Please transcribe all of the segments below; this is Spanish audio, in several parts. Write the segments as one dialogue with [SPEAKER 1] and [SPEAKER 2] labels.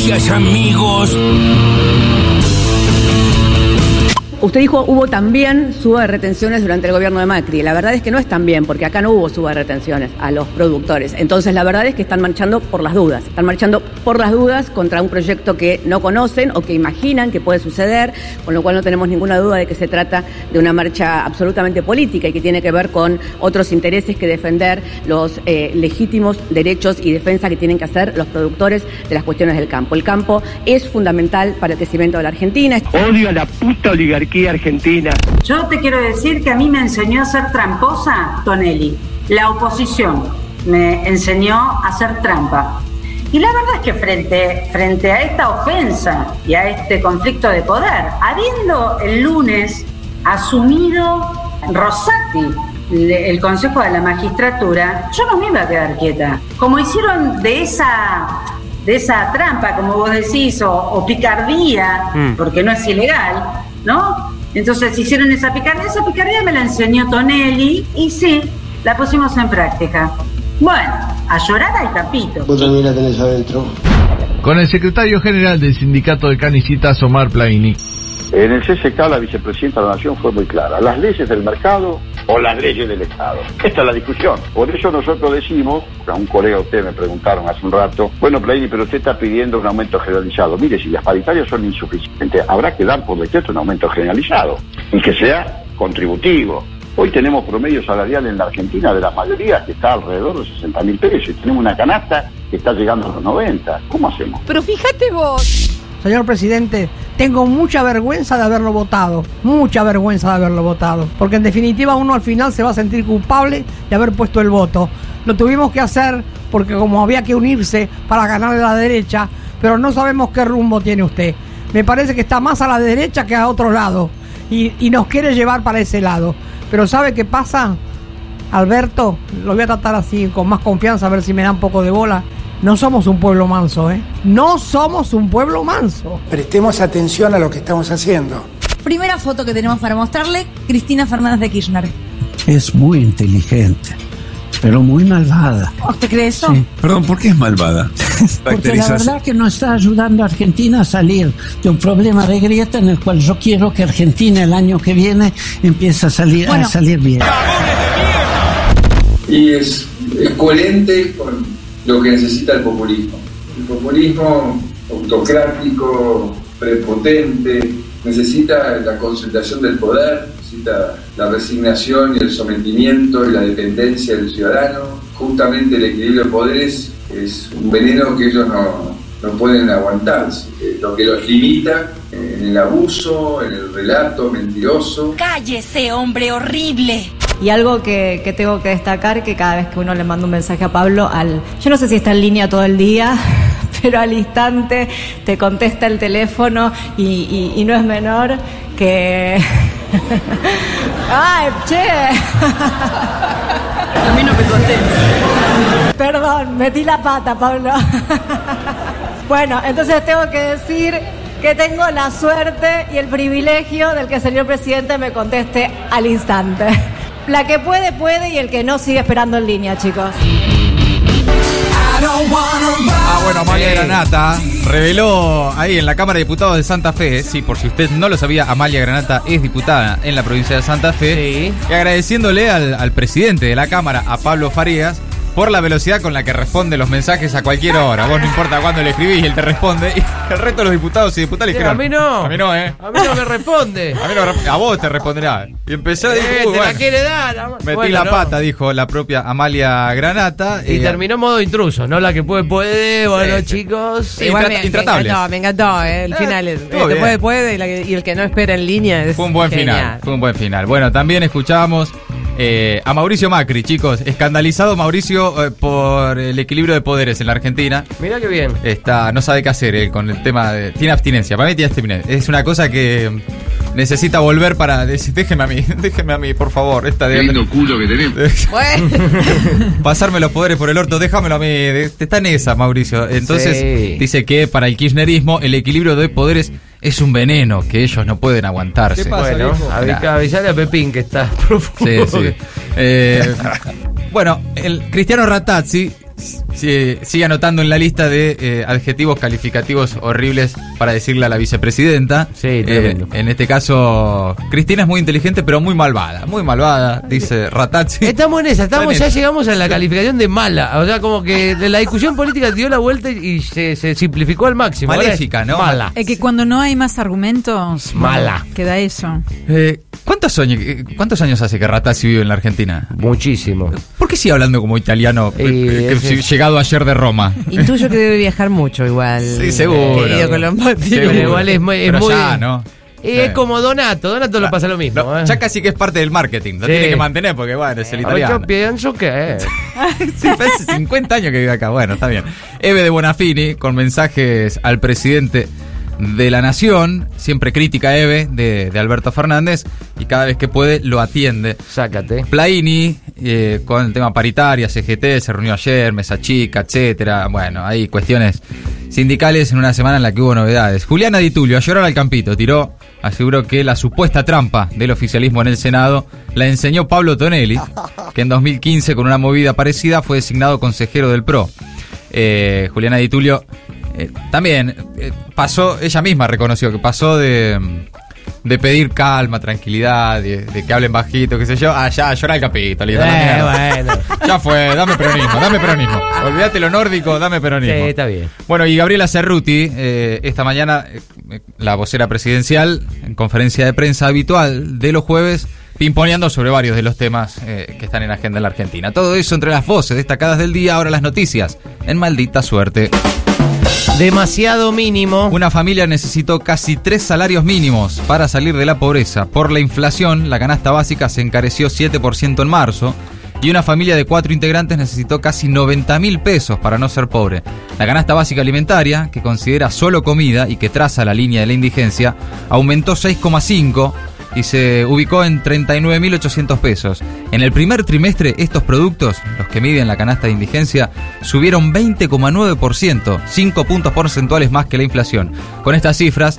[SPEAKER 1] amigas, amigos.
[SPEAKER 2] Usted dijo hubo también suba de retenciones durante el gobierno de Macri. La verdad es que no es tan bien, porque acá no hubo suba de retenciones a los productores. Entonces la verdad es que están marchando por las dudas. Están marchando por las dudas contra un proyecto que no conocen o que imaginan que puede suceder, con lo cual no tenemos ninguna duda de que se trata de una marcha absolutamente política y que tiene que ver con otros intereses que defender los eh, legítimos derechos y defensa que tienen que hacer los productores de las cuestiones del campo. El campo es fundamental para el crecimiento de la Argentina.
[SPEAKER 3] Odio a la puta oligarquía argentina.
[SPEAKER 4] Yo te quiero decir que a mí me enseñó a ser tramposa Tonelli. La oposición me enseñó a hacer trampa. Y la verdad es que frente, frente a esta ofensa y a este conflicto de poder, habiendo el lunes asumido Rosati el Consejo de la Magistratura, yo no me iba a quedar quieta. Como hicieron de esa, de esa trampa, como vos decís, o, picardía, mm. porque no es ilegal, ¿no? Entonces hicieron esa picardía, esa picardía me la enseñó Tonelli y sí, la pusimos en práctica. Bueno, a llorar al capito.
[SPEAKER 5] Vos también la tenés adentro.
[SPEAKER 6] Con el secretario general del sindicato de canicitas, Omar Plaini.
[SPEAKER 7] En el CSK la vicepresidenta de la Nación fue muy clara. Las leyes del mercado o las leyes del Estado. Esta es la discusión. Por eso nosotros decimos, a un colega usted me preguntaron hace un rato, bueno, Plaini, pero usted está pidiendo un aumento generalizado. Mire, si las paritarias son insuficientes, habrá que dar por decreto un aumento generalizado y que sea contributivo. Hoy tenemos promedio salarial en la Argentina de la mayoría que está alrededor de 60 mil pesos y tenemos una canasta que está llegando a los 90. ¿Cómo hacemos?
[SPEAKER 8] Pero fíjate vos.
[SPEAKER 9] Señor presidente, tengo mucha vergüenza de haberlo votado, mucha vergüenza de haberlo votado, porque en definitiva uno al final se va a sentir culpable de haber puesto el voto. Lo tuvimos que hacer porque como había que unirse para ganarle a la derecha, pero no sabemos qué rumbo tiene usted. Me parece que está más a la derecha que a otro lado y, y nos quiere llevar para ese lado. Pero ¿sabe qué pasa? Alberto, lo voy a tratar así con más confianza a ver si me da un poco de bola. No somos un pueblo manso, ¿eh? No somos un pueblo manso.
[SPEAKER 5] Prestemos atención a lo que estamos haciendo.
[SPEAKER 8] Primera foto que tenemos para mostrarle, Cristina Fernández de Kirchner.
[SPEAKER 10] Es muy inteligente, pero muy malvada.
[SPEAKER 8] ¿Usted cree eso?
[SPEAKER 10] Sí. Perdón, ¿por qué es malvada? Porque la verdad es que no está ayudando a Argentina a salir de un problema de grieta en el cual yo quiero que Argentina el año que viene empiece a salir, a salir bien.
[SPEAKER 11] Y es, es coherente con lo que necesita el populismo. El populismo autocrático, prepotente, necesita la concentración del poder, necesita la resignación y el sometimiento y la dependencia del ciudadano. Justamente el equilibrio de poderes es un veneno que ellos no, no pueden aguantar, lo que los limita en el abuso, en el relato mentiroso.
[SPEAKER 8] Cállese, hombre horrible.
[SPEAKER 12] Y algo que, que, tengo que destacar, que cada vez que uno le manda un mensaje a Pablo, al, yo no sé si está en línea todo el día, pero al instante te contesta el teléfono y, y, no es menor que... ¡Ay, che!
[SPEAKER 8] A mí no me contesta.
[SPEAKER 12] Perdón, metí la pata, Pablo. bueno, entonces tengo que decir que tengo la suerte y el privilegio del que el señor presidente me conteste al instante. La que puede, puede y el que no sigue esperando en línea, chicos.
[SPEAKER 13] Ah, bueno, Amalia Granata reveló ahí en la Cámara de Diputados de Santa Fe, sí, por si usted no lo sabía, Amalia Granata es diputada en la provincia de Santa Fe, y agradeciéndole al, al presidente de la Cámara, a Pablo Farías, por la velocidad con la que responde los mensajes a cualquier hora. Vos no importa cuándo le escribís y él te responde. Y el resto de los diputados y diputadas dijeron.
[SPEAKER 14] a mí no.
[SPEAKER 13] A mí no, ¿eh?
[SPEAKER 14] A mí no me responde.
[SPEAKER 13] a mí no A vos te responderá. Y empezó a decir.
[SPEAKER 14] Eh, la quiere dar.
[SPEAKER 13] Metí la pata, dijo la propia Amalia Granata.
[SPEAKER 14] Y eh, terminó modo intruso, ¿no? La que puede, puede. Bueno, chicos.
[SPEAKER 8] Igual me, encantó, me encantó. Eh, el final es. El que puede, puede. Y, el que no espera en línea es.
[SPEAKER 13] Fue un buen final. Fue un buen final. Bueno, también escuchábamos eh, a Mauricio Macri, chicos. Escandalizado Mauricio eh, por el equilibrio de poderes en la Argentina.
[SPEAKER 14] Mira qué bien.
[SPEAKER 13] Está, no sabe qué hacer él con el tema de. Tiene abstinencia. Para mí tiene abstinencia. Es una cosa que necesita volver para decir, déjeme a mí, déjeme a mí, por favor. Esta de.
[SPEAKER 11] culo que tenés.
[SPEAKER 13] Pasarme los poderes por el orto, déjamelo a mí. Está en esa, Mauricio. Entonces, dice que para el kirchnerismo el equilibrio de poderes es un veneno que ellos no pueden aguantarse.
[SPEAKER 14] ¿Qué pasa, bueno, avisale a Pepín que está profundo.
[SPEAKER 13] Sí, sí. Eh, bueno, el Cristiano Ratazzi sí, sigue anotando en la lista de eh, adjetivos calificativos horribles para decirle a la vicepresidenta.
[SPEAKER 14] Sí,
[SPEAKER 13] Eh, en este caso, Cristina es muy inteligente, pero muy malvada. Muy malvada, dice Ratazzi.
[SPEAKER 14] Estamos en esa, estamos, ya llegamos a la calificación de mala. O sea, como que la discusión política dio la vuelta y se, se simplificó al máximo.
[SPEAKER 13] Maléfica, ¿no?
[SPEAKER 14] Mala.
[SPEAKER 1] Es que cuando no hay más argumentos,
[SPEAKER 14] Mala.
[SPEAKER 1] queda eso.
[SPEAKER 13] Eh, ¿cuántos, años, eh, ¿Cuántos años hace que Ratazzi vive en la Argentina?
[SPEAKER 14] Muchísimo.
[SPEAKER 13] ¿Por qué sigue hablando como italiano eh, que llegado ayer de Roma?
[SPEAKER 8] Intuyo que debe viajar mucho igual.
[SPEAKER 13] Sí, seguro.
[SPEAKER 8] querido Colombati.
[SPEAKER 13] Seguro.
[SPEAKER 14] Pero igual es muy- es
[SPEAKER 13] Pero
[SPEAKER 14] muy-
[SPEAKER 13] ya, ¿no?
[SPEAKER 14] Y es
[SPEAKER 13] Sí.
[SPEAKER 14] como Donato, Donato lo pasa lo mismo.
[SPEAKER 13] No,
[SPEAKER 14] ¿eh?
[SPEAKER 13] ya casi que es parte del marketing. Lo
[SPEAKER 14] Sí.
[SPEAKER 13] tiene que mantener porque, bueno, es el
[SPEAKER 14] Yo
[SPEAKER 13] italiano.
[SPEAKER 14] pienso que
[SPEAKER 13] Sí, hace 50 años que vive acá. Bueno, está bien. Eve de Bonafini con mensajes al presidente de la Nación. Siempre crítica Eve de, de Alberto Fernández y cada vez que puede lo atiende.
[SPEAKER 14] Sácate.
[SPEAKER 13] Plaini eh, con el tema paritaria, CGT, se reunió ayer, mesa chica, etcétera. Bueno, hay cuestiones sindicales en una semana en la que hubo novedades. Juliana Di Tulio, a llorar al campito, tiró, aseguró que la supuesta trampa del oficialismo en el Senado la enseñó Pablo Tonelli, que en 2015 con una movida parecida fue designado consejero del PRO. Eh, Juliana Di Tulio eh, también eh, pasó, ella misma reconoció que pasó de, de pedir calma, tranquilidad, de, de que hablen bajito, qué sé yo, a ya a llorar al capítulo.
[SPEAKER 14] Eh, bueno.
[SPEAKER 13] Ya fue, dame peronismo, dame peronismo. Olvídate lo nórdico, dame peronismo.
[SPEAKER 14] Sí, está bien.
[SPEAKER 13] Bueno, y Gabriela Cerruti, esta mañana, la vocera presidencial, en conferencia de prensa habitual de los jueves, pimponeando sobre varios de los temas eh, que están en agenda en la Argentina. Todo eso entre las voces destacadas del día, ahora las noticias, en maldita suerte.
[SPEAKER 14] Demasiado mínimo.
[SPEAKER 13] Una familia necesitó casi tres salarios mínimos para salir de la pobreza. Por la inflación, la canasta básica se encareció 7% en marzo. Y una familia de cuatro integrantes necesitó casi 90 mil pesos para no ser pobre. La canasta básica alimentaria, que considera solo comida y que traza la línea de la indigencia, aumentó 6,5 y se ubicó en 39.800 pesos. En el primer trimestre, estos productos, los que miden la canasta de indigencia, subieron 20,9%, 5 puntos porcentuales más que la inflación. Con estas cifras,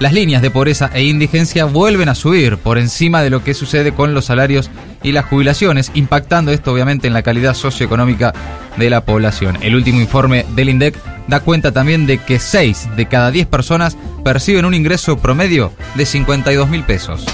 [SPEAKER 13] las líneas de pobreza e indigencia vuelven a subir por encima de lo que sucede con los salarios y las jubilaciones, impactando esto obviamente en la calidad socioeconómica de la población. El último informe del INDEC da cuenta también de que 6 de cada 10 personas perciben un ingreso promedio de 52 mil pesos.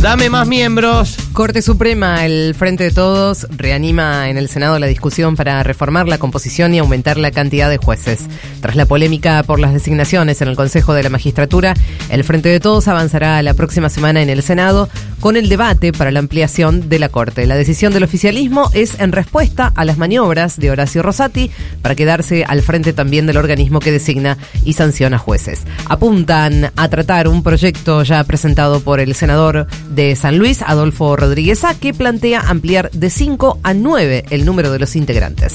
[SPEAKER 14] Dame más miembros.
[SPEAKER 8] Corte Suprema, el Frente de Todos, reanima en el Senado la discusión para reformar la composición y aumentar la cantidad de jueces. Tras la polémica por las designaciones en el Consejo de la Magistratura, el Frente de Todos avanzará la próxima semana en el Senado con el debate para la ampliación de la Corte. La decisión del oficialismo es en respuesta a las maniobras de Horacio Rosati para quedarse al frente también del organismo que designa y sanciona jueces. Apuntan a tratar un proyecto ya presentado por el senador de San Luis, Adolfo Rodríguez A, que plantea ampliar de 5 a 9 el número de los integrantes.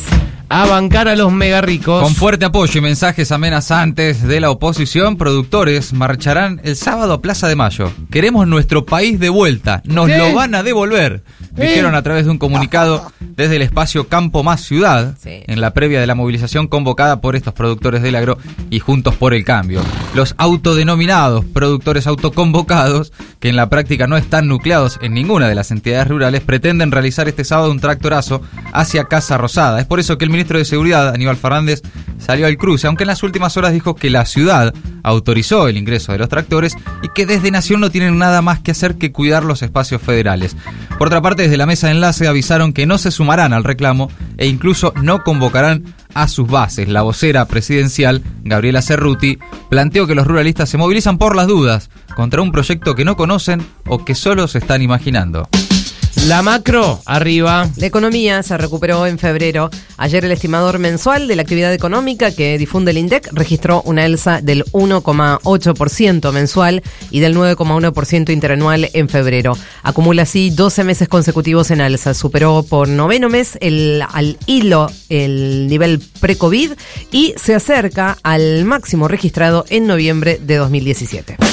[SPEAKER 14] A bancar a los mega ricos.
[SPEAKER 13] Con fuerte apoyo y mensajes amenazantes de la oposición, productores marcharán el sábado a Plaza de Mayo. Queremos nuestro país de vuelta, nos
[SPEAKER 14] ¿Qué?
[SPEAKER 13] lo van a devolver. Dijeron a través de un comunicado desde el espacio Campo Más Ciudad, en la previa de la movilización convocada por estos productores del agro y Juntos por el Cambio. Los autodenominados productores autoconvocados, que en la práctica no están nucleados en ninguna de las entidades rurales, pretenden realizar este sábado un tractorazo hacia Casa Rosada. Es por eso que el ministro de Seguridad, Aníbal Fernández, salió al cruce, aunque en las últimas horas dijo que la ciudad autorizó el ingreso de los tractores y que desde Nación no tienen nada más que hacer que cuidar los espacios federales. Por otra parte, desde la mesa de enlace avisaron que no se sumarán al reclamo e incluso no convocarán a sus bases. La vocera presidencial, Gabriela Cerruti, planteó que los ruralistas se movilizan por las dudas contra un proyecto que no conocen o que solo se están imaginando.
[SPEAKER 14] La macro, arriba.
[SPEAKER 8] La economía se recuperó en febrero. Ayer el estimador mensual de la actividad económica que difunde el INDEC registró una alza del 1,8% mensual y del 9,1% interanual en febrero. Acumula así 12 meses consecutivos en alza. Superó por noveno mes el, al hilo el nivel pre-COVID y se acerca al máximo registrado en noviembre de 2017.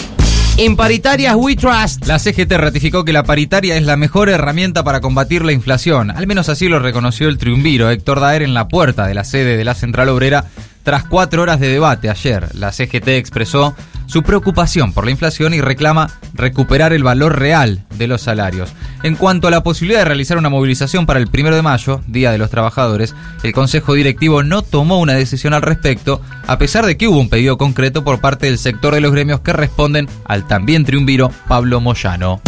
[SPEAKER 14] Imparitarias We Trust.
[SPEAKER 13] La CGT ratificó que la paritaria es la mejor herramienta para combatir la inflación. Al menos así lo reconoció el triunviro Héctor Daer en la puerta de la sede de la Central Obrera tras cuatro horas de debate ayer. La CGT expresó su preocupación por la inflación y reclama recuperar el valor real de los salarios. En cuanto a la posibilidad de realizar una movilización para el primero de mayo, Día de los Trabajadores, el Consejo Directivo no tomó una decisión al respecto, a pesar de que hubo un pedido concreto por parte del sector de los gremios que responden al también triunviro Pablo Moyano.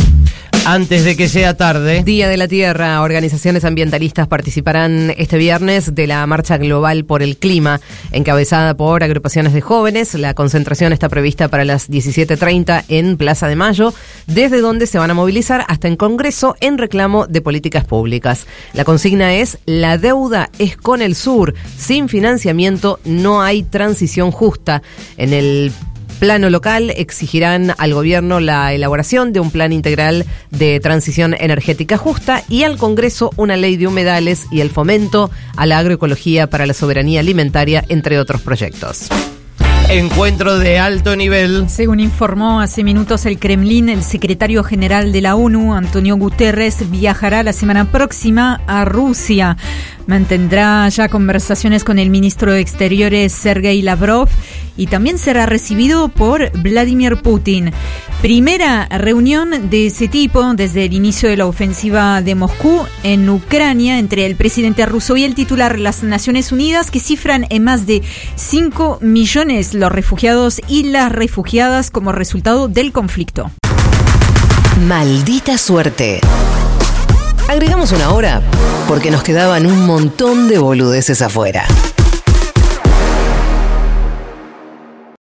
[SPEAKER 14] Antes de que sea tarde.
[SPEAKER 8] Día de la Tierra. Organizaciones ambientalistas participarán este viernes de la Marcha Global por el Clima, encabezada por agrupaciones de jóvenes. La concentración está prevista para las 17.30 en Plaza de Mayo, desde donde se van a movilizar hasta en Congreso en reclamo de políticas públicas. La consigna es, la deuda es con el sur. Sin financiamiento no hay transición justa. En el plano local exigirán al gobierno la elaboración de un plan integral de transición energética justa y al Congreso una ley de humedales y el fomento a la agroecología para la soberanía alimentaria, entre otros proyectos.
[SPEAKER 14] Encuentro de alto nivel.
[SPEAKER 1] Según informó hace minutos el Kremlin, el secretario general de la ONU, Antonio Guterres, viajará la semana próxima a Rusia. Mantendrá ya conversaciones con el ministro de Exteriores, Sergei Lavrov, y también será recibido por Vladimir Putin. Primera reunión de ese tipo desde el inicio de la ofensiva de Moscú en Ucrania entre el presidente ruso y el titular de las Naciones Unidas que cifran en más de 5 millones los refugiados y las refugiadas como resultado del conflicto.
[SPEAKER 15] Maldita suerte. Agregamos una hora porque nos quedaban un montón de boludeces afuera.